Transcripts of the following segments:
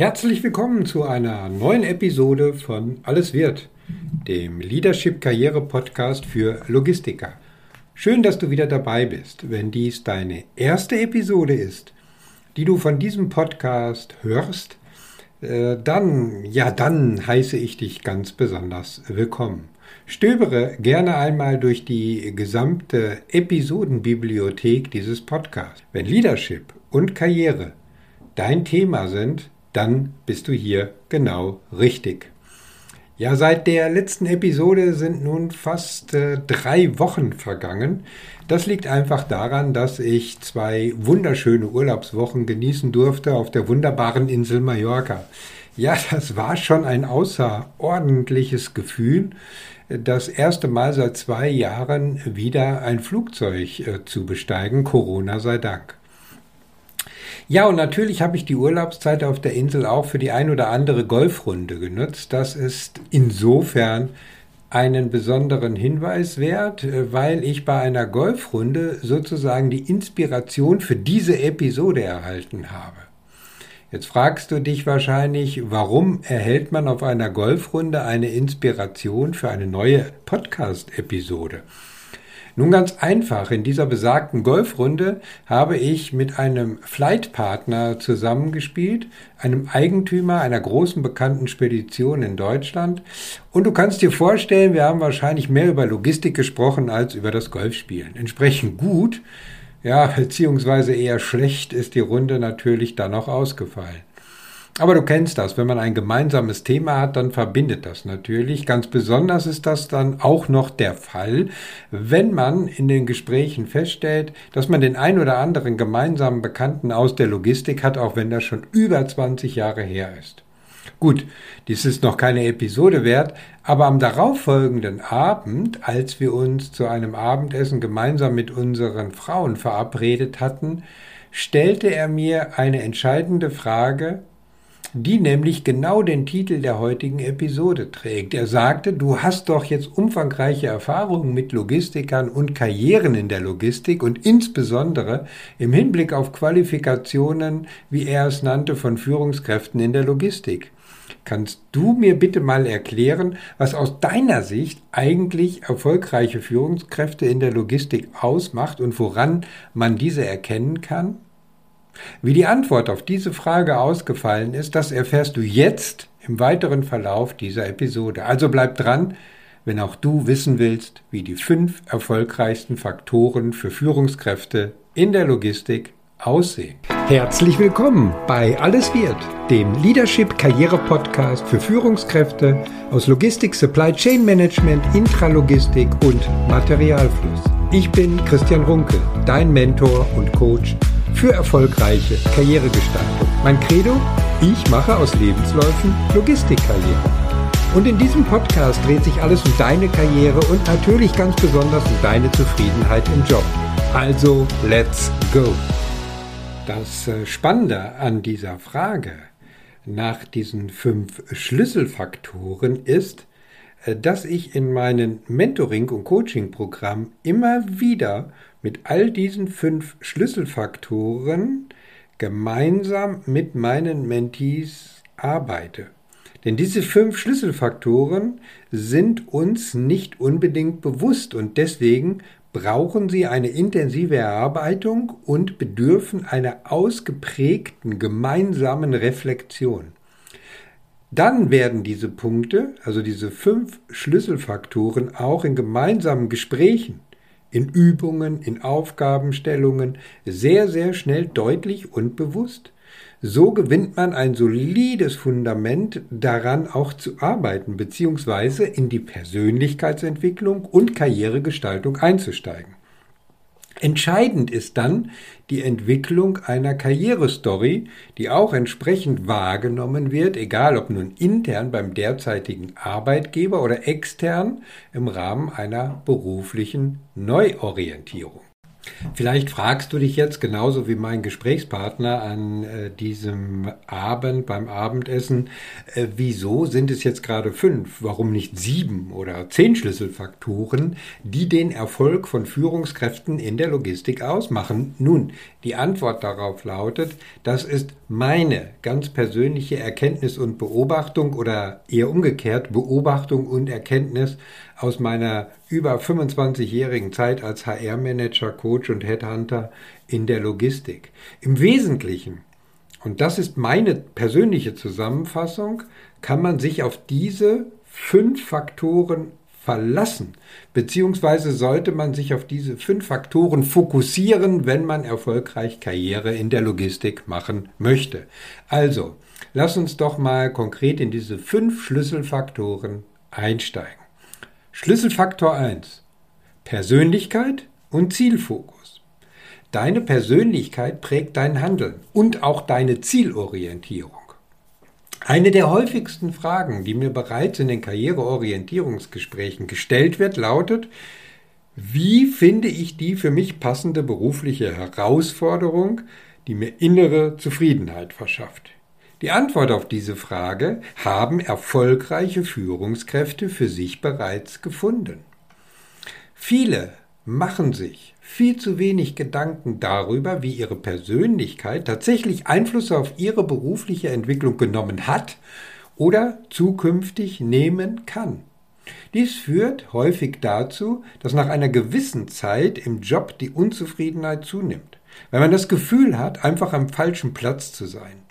Herzlich willkommen zu einer neuen Episode von Alles wird, dem Leadership Karriere Podcast für Logistiker. Schön, dass du wieder dabei bist. Wenn dies deine erste Episode ist, die du von diesem Podcast hörst, äh, dann, ja, dann heiße ich dich ganz besonders willkommen. Stöbere gerne einmal durch die gesamte Episodenbibliothek dieses Podcasts. Wenn Leadership und Karriere dein Thema sind, dann bist du hier genau richtig. Ja, seit der letzten Episode sind nun fast äh, drei Wochen vergangen. Das liegt einfach daran, dass ich zwei wunderschöne Urlaubswochen genießen durfte auf der wunderbaren Insel Mallorca. Ja, das war schon ein außerordentliches Gefühl, das erste Mal seit zwei Jahren wieder ein Flugzeug äh, zu besteigen, Corona sei Dank. Ja, und natürlich habe ich die Urlaubszeit auf der Insel auch für die ein oder andere Golfrunde genutzt. Das ist insofern einen besonderen Hinweis wert, weil ich bei einer Golfrunde sozusagen die Inspiration für diese Episode erhalten habe. Jetzt fragst du dich wahrscheinlich, warum erhält man auf einer Golfrunde eine Inspiration für eine neue Podcast-Episode? Nun ganz einfach, in dieser besagten Golfrunde habe ich mit einem Flightpartner zusammengespielt, einem Eigentümer einer großen bekannten Spedition in Deutschland. Und du kannst dir vorstellen, wir haben wahrscheinlich mehr über Logistik gesprochen als über das Golfspielen. Entsprechend gut, ja, beziehungsweise eher schlecht ist die Runde natürlich dann noch ausgefallen. Aber du kennst das, wenn man ein gemeinsames Thema hat, dann verbindet das natürlich. Ganz besonders ist das dann auch noch der Fall, wenn man in den Gesprächen feststellt, dass man den ein oder anderen gemeinsamen Bekannten aus der Logistik hat, auch wenn das schon über 20 Jahre her ist. Gut, dies ist noch keine Episode wert, aber am darauffolgenden Abend, als wir uns zu einem Abendessen gemeinsam mit unseren Frauen verabredet hatten, stellte er mir eine entscheidende Frage, die nämlich genau den Titel der heutigen Episode trägt. Er sagte, du hast doch jetzt umfangreiche Erfahrungen mit Logistikern und Karrieren in der Logistik und insbesondere im Hinblick auf Qualifikationen, wie er es nannte, von Führungskräften in der Logistik. Kannst du mir bitte mal erklären, was aus deiner Sicht eigentlich erfolgreiche Führungskräfte in der Logistik ausmacht und woran man diese erkennen kann? Wie die Antwort auf diese Frage ausgefallen ist, das erfährst du jetzt im weiteren Verlauf dieser Episode. Also bleib dran, wenn auch du wissen willst, wie die fünf erfolgreichsten Faktoren für Führungskräfte in der Logistik aussehen. Herzlich willkommen bei Alles wird, dem Leadership Karriere Podcast für Führungskräfte aus Logistik, Supply Chain Management, Intralogistik und Materialfluss. Ich bin Christian Runke, dein Mentor und Coach für erfolgreiche Karrieregestaltung. Mein Credo? Ich mache aus Lebensläufen Logistikkarriere. Und in diesem Podcast dreht sich alles um deine Karriere und natürlich ganz besonders um deine Zufriedenheit im Job. Also, let's go! Das äh, Spannende an dieser Frage nach diesen fünf Schlüsselfaktoren ist, äh, dass ich in meinen Mentoring- und Coaching-Programmen immer wieder mit all diesen fünf Schlüsselfaktoren gemeinsam mit meinen Mentees arbeite. Denn diese fünf Schlüsselfaktoren sind uns nicht unbedingt bewusst und deswegen brauchen sie eine intensive Erarbeitung und bedürfen einer ausgeprägten gemeinsamen Reflexion. Dann werden diese Punkte, also diese fünf Schlüsselfaktoren, auch in gemeinsamen Gesprächen, in Übungen, in Aufgabenstellungen sehr, sehr schnell deutlich und bewusst. So gewinnt man ein solides Fundament daran auch zu arbeiten, beziehungsweise in die Persönlichkeitsentwicklung und Karrieregestaltung einzusteigen. Entscheidend ist dann die Entwicklung einer Karrierestory, die auch entsprechend wahrgenommen wird, egal ob nun intern beim derzeitigen Arbeitgeber oder extern im Rahmen einer beruflichen Neuorientierung. Vielleicht fragst du dich jetzt genauso wie mein Gesprächspartner an äh, diesem Abend beim Abendessen, äh, wieso sind es jetzt gerade fünf, warum nicht sieben oder zehn Schlüsselfaktoren, die den Erfolg von Führungskräften in der Logistik ausmachen? Nun, die Antwort darauf lautet, das ist meine ganz persönliche Erkenntnis und Beobachtung oder eher umgekehrt Beobachtung und Erkenntnis aus meiner über 25-jährigen Zeit als HR-Manager, Coach und Headhunter in der Logistik. Im Wesentlichen, und das ist meine persönliche Zusammenfassung, kann man sich auf diese fünf Faktoren verlassen, beziehungsweise sollte man sich auf diese fünf Faktoren fokussieren, wenn man erfolgreich Karriere in der Logistik machen möchte. Also, lass uns doch mal konkret in diese fünf Schlüsselfaktoren einsteigen. Schlüsselfaktor 1. Persönlichkeit und Zielfokus. Deine Persönlichkeit prägt dein Handeln und auch deine Zielorientierung. Eine der häufigsten Fragen, die mir bereits in den Karriereorientierungsgesprächen gestellt wird, lautet, wie finde ich die für mich passende berufliche Herausforderung, die mir innere Zufriedenheit verschafft? Die Antwort auf diese Frage haben erfolgreiche Führungskräfte für sich bereits gefunden. Viele machen sich viel zu wenig Gedanken darüber, wie ihre Persönlichkeit tatsächlich Einfluss auf ihre berufliche Entwicklung genommen hat oder zukünftig nehmen kann. Dies führt häufig dazu, dass nach einer gewissen Zeit im Job die Unzufriedenheit zunimmt, weil man das Gefühl hat, einfach am falschen Platz zu sein.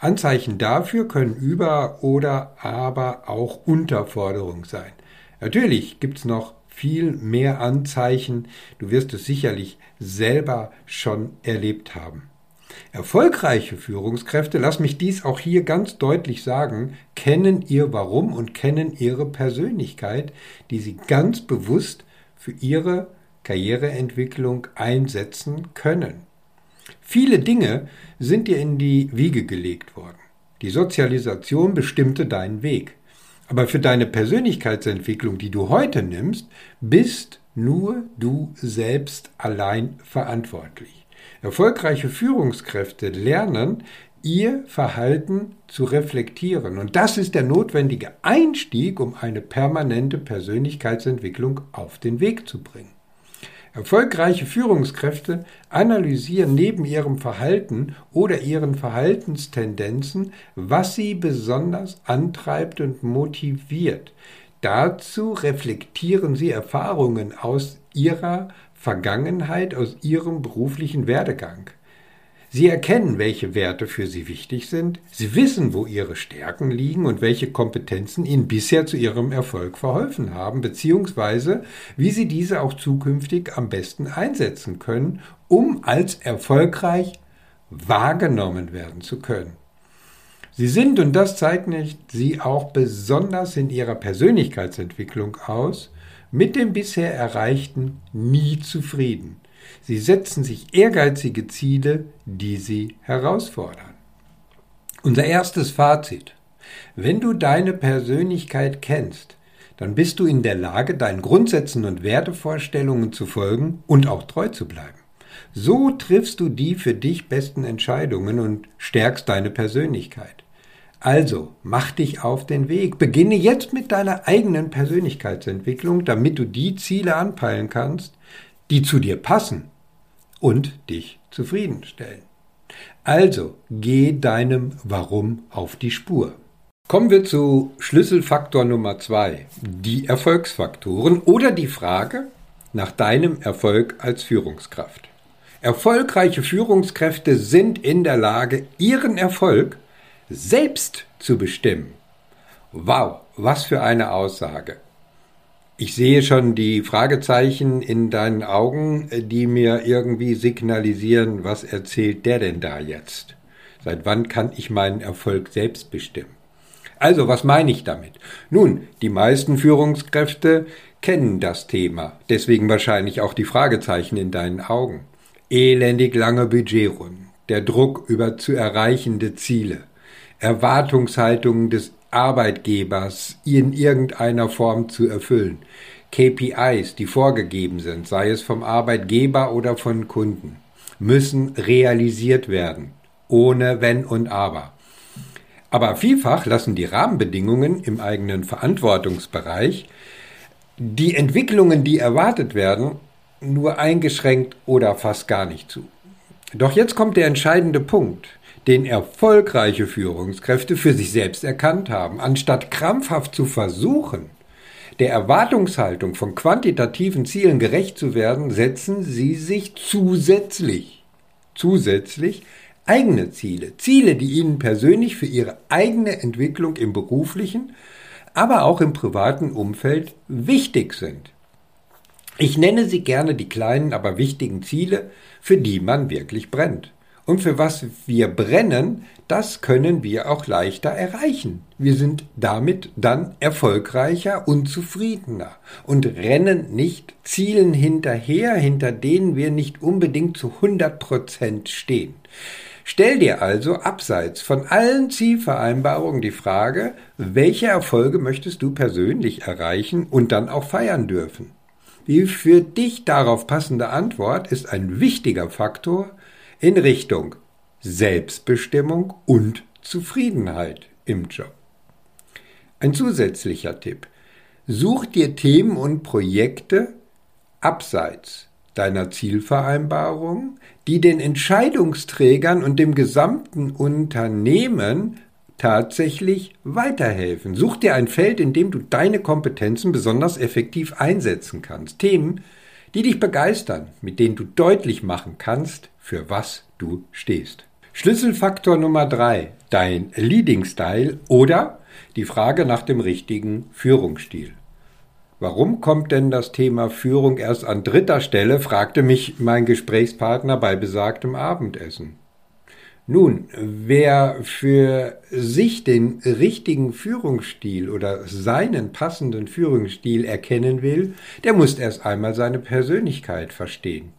Anzeichen dafür können Über- oder aber auch Unterforderung sein. Natürlich gibt es noch viel mehr Anzeichen, du wirst es sicherlich selber schon erlebt haben. Erfolgreiche Führungskräfte, lass mich dies auch hier ganz deutlich sagen, kennen ihr Warum und kennen ihre Persönlichkeit, die sie ganz bewusst für ihre Karriereentwicklung einsetzen können. Viele Dinge sind dir in die Wiege gelegt worden. Die Sozialisation bestimmte deinen Weg. Aber für deine Persönlichkeitsentwicklung, die du heute nimmst, bist nur du selbst allein verantwortlich. Erfolgreiche Führungskräfte lernen, ihr Verhalten zu reflektieren. Und das ist der notwendige Einstieg, um eine permanente Persönlichkeitsentwicklung auf den Weg zu bringen. Erfolgreiche Führungskräfte analysieren neben ihrem Verhalten oder ihren Verhaltenstendenzen, was sie besonders antreibt und motiviert. Dazu reflektieren sie Erfahrungen aus ihrer Vergangenheit, aus ihrem beruflichen Werdegang. Sie erkennen, welche Werte für Sie wichtig sind, Sie wissen, wo Ihre Stärken liegen und welche Kompetenzen Ihnen bisher zu Ihrem Erfolg verholfen haben, beziehungsweise wie Sie diese auch zukünftig am besten einsetzen können, um als erfolgreich wahrgenommen werden zu können. Sie sind, und das zeichnet Sie auch besonders in Ihrer Persönlichkeitsentwicklung aus, mit dem bisher Erreichten nie zufrieden. Sie setzen sich ehrgeizige Ziele, die sie herausfordern. Unser erstes Fazit. Wenn du deine Persönlichkeit kennst, dann bist du in der Lage, deinen Grundsätzen und Wertevorstellungen zu folgen und auch treu zu bleiben. So triffst du die für dich besten Entscheidungen und stärkst deine Persönlichkeit. Also, mach dich auf den Weg. Beginne jetzt mit deiner eigenen Persönlichkeitsentwicklung, damit du die Ziele anpeilen kannst, die zu dir passen und dich zufriedenstellen. Also geh deinem Warum auf die Spur. Kommen wir zu Schlüsselfaktor Nummer zwei, die Erfolgsfaktoren oder die Frage nach deinem Erfolg als Führungskraft. Erfolgreiche Führungskräfte sind in der Lage, ihren Erfolg selbst zu bestimmen. Wow, was für eine Aussage. Ich sehe schon die Fragezeichen in deinen Augen, die mir irgendwie signalisieren, was erzählt der denn da jetzt? Seit wann kann ich meinen Erfolg selbst bestimmen? Also, was meine ich damit? Nun, die meisten Führungskräfte kennen das Thema, deswegen wahrscheinlich auch die Fragezeichen in deinen Augen. Elendig lange Budgetrunden, der Druck über zu erreichende Ziele, Erwartungshaltungen des Arbeitgebers in irgendeiner Form zu erfüllen. KPIs, die vorgegeben sind, sei es vom Arbeitgeber oder von Kunden, müssen realisiert werden, ohne Wenn und Aber. Aber vielfach lassen die Rahmenbedingungen im eigenen Verantwortungsbereich die Entwicklungen, die erwartet werden, nur eingeschränkt oder fast gar nicht zu. Doch jetzt kommt der entscheidende Punkt, den erfolgreiche Führungskräfte für sich selbst erkannt haben. Anstatt krampfhaft zu versuchen, der Erwartungshaltung von quantitativen Zielen gerecht zu werden, setzen sie sich zusätzlich, zusätzlich eigene Ziele, Ziele, die ihnen persönlich für ihre eigene Entwicklung im beruflichen, aber auch im privaten Umfeld wichtig sind. Ich nenne sie gerne die kleinen, aber wichtigen Ziele, für die man wirklich brennt. Und für was wir brennen, das können wir auch leichter erreichen. Wir sind damit dann erfolgreicher und zufriedener und rennen nicht Zielen hinterher, hinter denen wir nicht unbedingt zu 100 Prozent stehen. Stell dir also abseits von allen Zielvereinbarungen die Frage, welche Erfolge möchtest du persönlich erreichen und dann auch feiern dürfen? Die für dich darauf passende Antwort ist ein wichtiger Faktor in Richtung Selbstbestimmung und Zufriedenheit im Job. Ein zusätzlicher Tipp. Such dir Themen und Projekte abseits deiner Zielvereinbarung, die den Entscheidungsträgern und dem gesamten Unternehmen tatsächlich weiterhelfen. Such dir ein Feld, in dem du deine Kompetenzen besonders effektiv einsetzen kannst. Themen, die dich begeistern, mit denen du deutlich machen kannst, für was du stehst. Schlüsselfaktor Nummer drei: Dein Leading Style oder die Frage nach dem richtigen Führungsstil. Warum kommt denn das Thema Führung erst an dritter Stelle? fragte mich mein Gesprächspartner bei besagtem Abendessen. Nun, wer für sich den richtigen Führungsstil oder seinen passenden Führungsstil erkennen will, der muss erst einmal seine Persönlichkeit verstehen.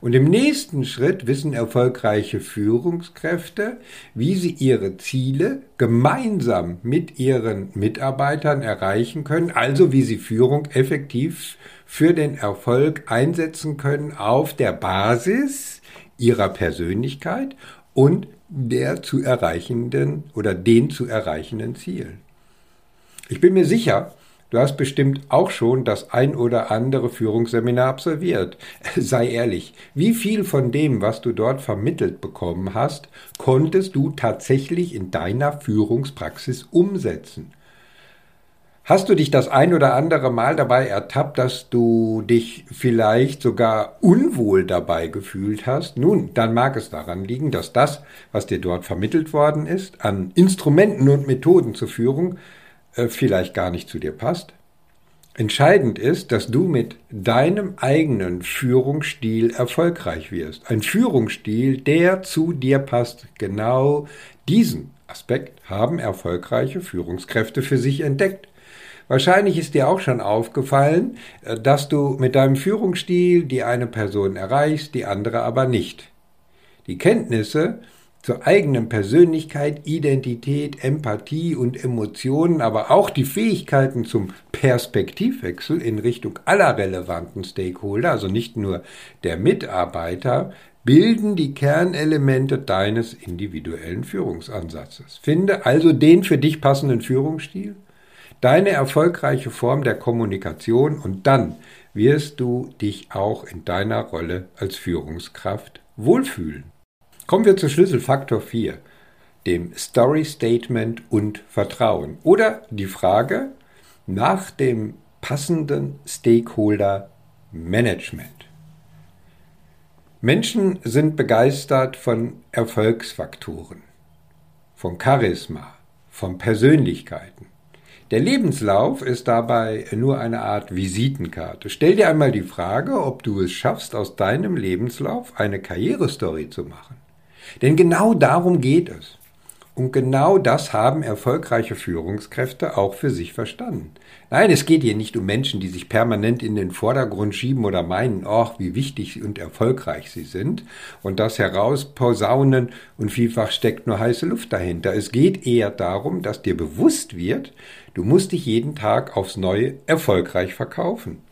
Und im nächsten Schritt wissen erfolgreiche Führungskräfte, wie sie ihre Ziele gemeinsam mit ihren Mitarbeitern erreichen können, also wie sie Führung effektiv für den Erfolg einsetzen können auf der Basis ihrer Persönlichkeit und der zu erreichenden oder den zu erreichenden Zielen. Ich bin mir sicher, du hast bestimmt auch schon das ein oder andere Führungsseminar absolviert. Sei ehrlich, wie viel von dem, was du dort vermittelt bekommen hast, konntest du tatsächlich in deiner Führungspraxis umsetzen? Hast du dich das ein oder andere Mal dabei ertappt, dass du dich vielleicht sogar unwohl dabei gefühlt hast? Nun, dann mag es daran liegen, dass das, was dir dort vermittelt worden ist, an Instrumenten und Methoden zur Führung, äh, vielleicht gar nicht zu dir passt. Entscheidend ist, dass du mit deinem eigenen Führungsstil erfolgreich wirst. Ein Führungsstil, der zu dir passt. Genau diesen Aspekt haben erfolgreiche Führungskräfte für sich entdeckt. Wahrscheinlich ist dir auch schon aufgefallen, äh, dass du mit deinem Führungsstil die eine Person erreichst, die andere aber nicht. Die Kenntnisse zur eigenen Persönlichkeit, Identität, Empathie und Emotionen, aber auch die Fähigkeiten zum Perspektivwechsel in Richtung aller relevanten Stakeholder, also nicht nur der Mitarbeiter, bilden die Kernelemente deines individuellen Führungsansatzes. Finde also den für dich passenden Führungsstil deine erfolgreiche Form der Kommunikation und dann wirst du dich auch in deiner Rolle als Führungskraft wohlfühlen. Kommen wir zu Schlüsselfaktor 4, dem Story Statement und Vertrauen oder die Frage nach dem passenden Stakeholder Management. Menschen sind begeistert von Erfolgsfaktoren, von Charisma, von Persönlichkeiten. Der Lebenslauf ist dabei nur eine Art Visitenkarte. Stell dir einmal die Frage, ob du es schaffst, aus deinem Lebenslauf eine Karrierestory zu machen. Denn genau darum geht es. Und genau das haben erfolgreiche Führungskräfte auch für sich verstanden. Nein, es geht hier nicht um Menschen, die sich permanent in den Vordergrund schieben oder meinen, oh, wie wichtig und erfolgreich sie sind und das herausposaunen und vielfach steckt nur heiße Luft dahinter. Es geht eher darum, dass dir bewusst wird, du musst dich jeden Tag aufs Neue erfolgreich verkaufen.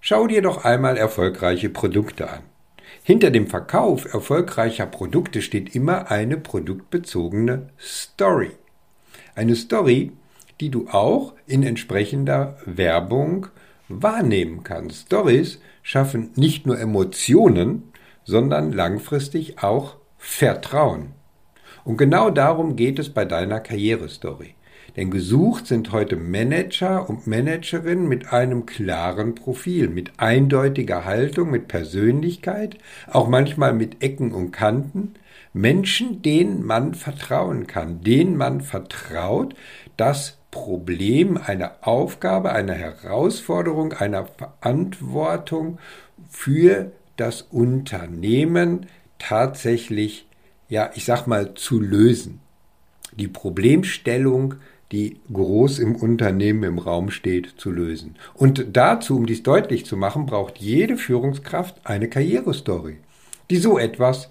Schau dir doch einmal erfolgreiche Produkte an. Hinter dem Verkauf erfolgreicher Produkte steht immer eine produktbezogene Story. Eine Story, die du auch in entsprechender Werbung wahrnehmen kannst. Stories schaffen nicht nur Emotionen, sondern langfristig auch Vertrauen. Und genau darum geht es bei deiner Karrierestory. Denn gesucht sind heute Manager und Managerinnen mit einem klaren Profil, mit eindeutiger Haltung, mit Persönlichkeit, auch manchmal mit Ecken und Kanten. Menschen, denen man vertrauen kann, denen man vertraut, das Problem, eine Aufgabe, eine Herausforderung, einer Verantwortung für das Unternehmen tatsächlich, ja, ich sag mal, zu lösen. Die Problemstellung die groß im Unternehmen im Raum steht, zu lösen. Und dazu, um dies deutlich zu machen, braucht jede Führungskraft eine Karrierestory, die so etwas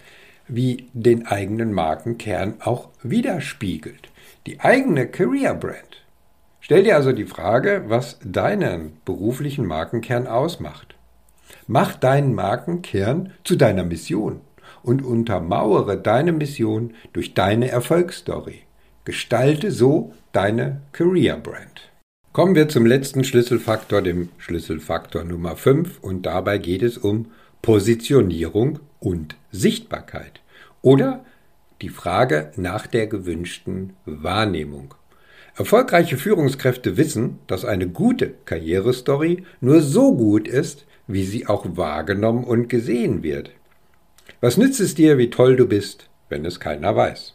wie den eigenen Markenkern auch widerspiegelt. Die eigene Career Brand. Stell dir also die Frage, was deinen beruflichen Markenkern ausmacht. Mach deinen Markenkern zu deiner Mission und untermauere deine Mission durch deine Erfolgsstory. Gestalte so deine Career Brand. Kommen wir zum letzten Schlüsselfaktor, dem Schlüsselfaktor Nummer 5 und dabei geht es um Positionierung und Sichtbarkeit oder die Frage nach der gewünschten Wahrnehmung. Erfolgreiche Führungskräfte wissen, dass eine gute Karrierestory nur so gut ist, wie sie auch wahrgenommen und gesehen wird. Was nützt es dir, wie toll du bist, wenn es keiner weiß?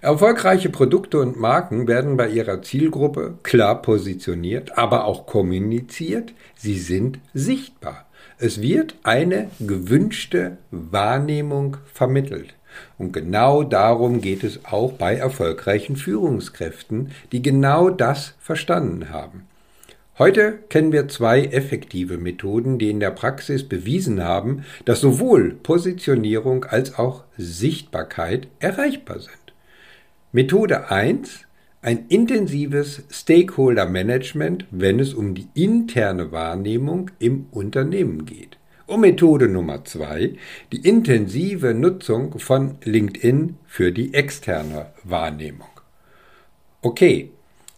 Erfolgreiche Produkte und Marken werden bei ihrer Zielgruppe klar positioniert, aber auch kommuniziert. Sie sind sichtbar. Es wird eine gewünschte Wahrnehmung vermittelt. Und genau darum geht es auch bei erfolgreichen Führungskräften, die genau das verstanden haben. Heute kennen wir zwei effektive Methoden, die in der Praxis bewiesen haben, dass sowohl Positionierung als auch Sichtbarkeit erreichbar sind. Methode 1. Ein intensives Stakeholder Management, wenn es um die interne Wahrnehmung im Unternehmen geht. Und Methode Nummer 2. Die intensive Nutzung von LinkedIn für die externe Wahrnehmung. Okay,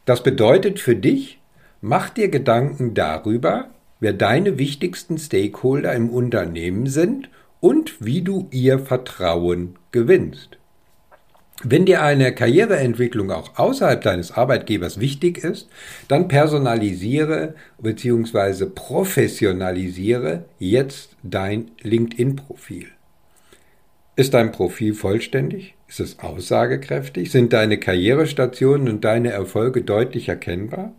das bedeutet für dich, mach dir Gedanken darüber, wer deine wichtigsten Stakeholder im Unternehmen sind und wie du ihr Vertrauen gewinnst. Wenn dir eine Karriereentwicklung auch außerhalb deines Arbeitgebers wichtig ist, dann personalisiere bzw. professionalisiere jetzt dein LinkedIn-Profil. Ist dein Profil vollständig? Ist es aussagekräftig? Sind deine Karrierestationen und deine Erfolge deutlich erkennbar?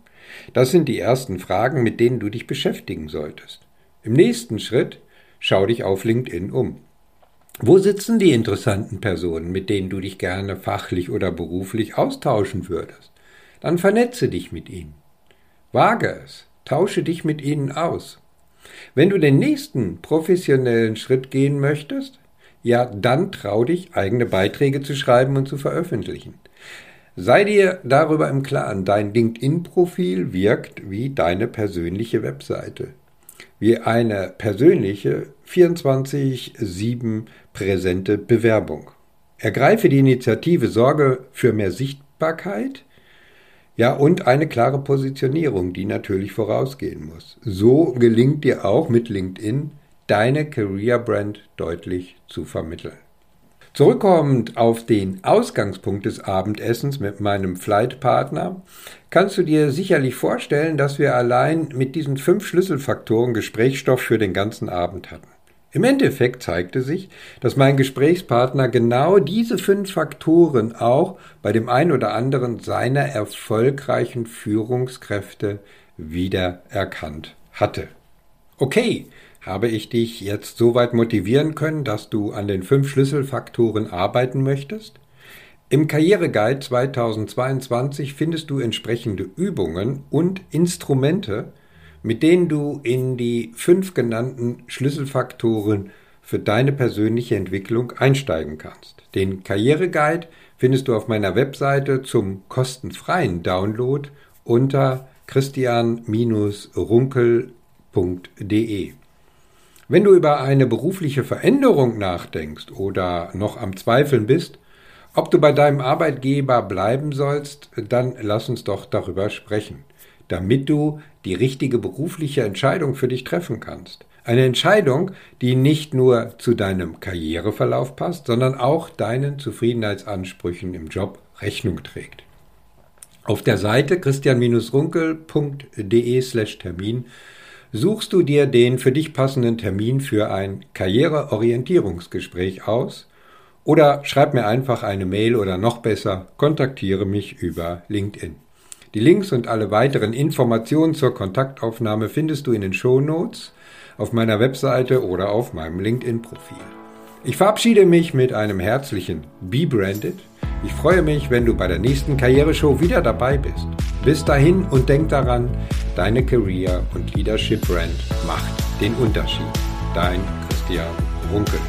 Das sind die ersten Fragen, mit denen du dich beschäftigen solltest. Im nächsten Schritt schau dich auf LinkedIn um. Wo sitzen die interessanten Personen, mit denen du dich gerne fachlich oder beruflich austauschen würdest? Dann vernetze dich mit ihnen. Wage es, tausche dich mit ihnen aus. Wenn du den nächsten professionellen Schritt gehen möchtest, ja, dann trau dich, eigene Beiträge zu schreiben und zu veröffentlichen. Sei dir darüber im Klaren, dein LinkedIn-Profil wirkt wie deine persönliche Webseite wie eine persönliche 24-7 präsente Bewerbung. Ergreife die Initiative, sorge für mehr Sichtbarkeit, ja, und eine klare Positionierung, die natürlich vorausgehen muss. So gelingt dir auch mit LinkedIn deine Career Brand deutlich zu vermitteln. Zurückkommend auf den Ausgangspunkt des Abendessens mit meinem Flightpartner, kannst du dir sicherlich vorstellen, dass wir allein mit diesen fünf Schlüsselfaktoren Gesprächsstoff für den ganzen Abend hatten. Im Endeffekt zeigte sich, dass mein Gesprächspartner genau diese fünf Faktoren auch bei dem einen oder anderen seiner erfolgreichen Führungskräfte wiedererkannt hatte. Okay, habe ich dich jetzt so weit motivieren können, dass du an den fünf Schlüsselfaktoren arbeiten möchtest? Im Karriereguide 2022 findest du entsprechende Übungen und Instrumente, mit denen du in die fünf genannten Schlüsselfaktoren für deine persönliche Entwicklung einsteigen kannst. Den Karriereguide findest du auf meiner Webseite zum kostenfreien Download unter christian-runkel.de. Wenn du über eine berufliche Veränderung nachdenkst oder noch am Zweifeln bist, ob du bei deinem Arbeitgeber bleiben sollst, dann lass uns doch darüber sprechen, damit du die richtige berufliche Entscheidung für dich treffen kannst. Eine Entscheidung, die nicht nur zu deinem Karriereverlauf passt, sondern auch deinen Zufriedenheitsansprüchen im Job Rechnung trägt. Auf der Seite christian-runkel.de/termin suchst du dir den für dich passenden Termin für ein Karriereorientierungsgespräch aus oder schreib mir einfach eine Mail oder noch besser, kontaktiere mich über LinkedIn. Die Links und alle weiteren Informationen zur Kontaktaufnahme findest du in den Show Notes auf meiner Webseite oder auf meinem LinkedIn-Profil. Ich verabschiede mich mit einem herzlichen Be Branded. Ich freue mich, wenn du bei der nächsten Karriereshow wieder dabei bist. Bis dahin und denk daran, deine Career- und Leadership-Brand macht den Unterschied. Dein Christian Runkel.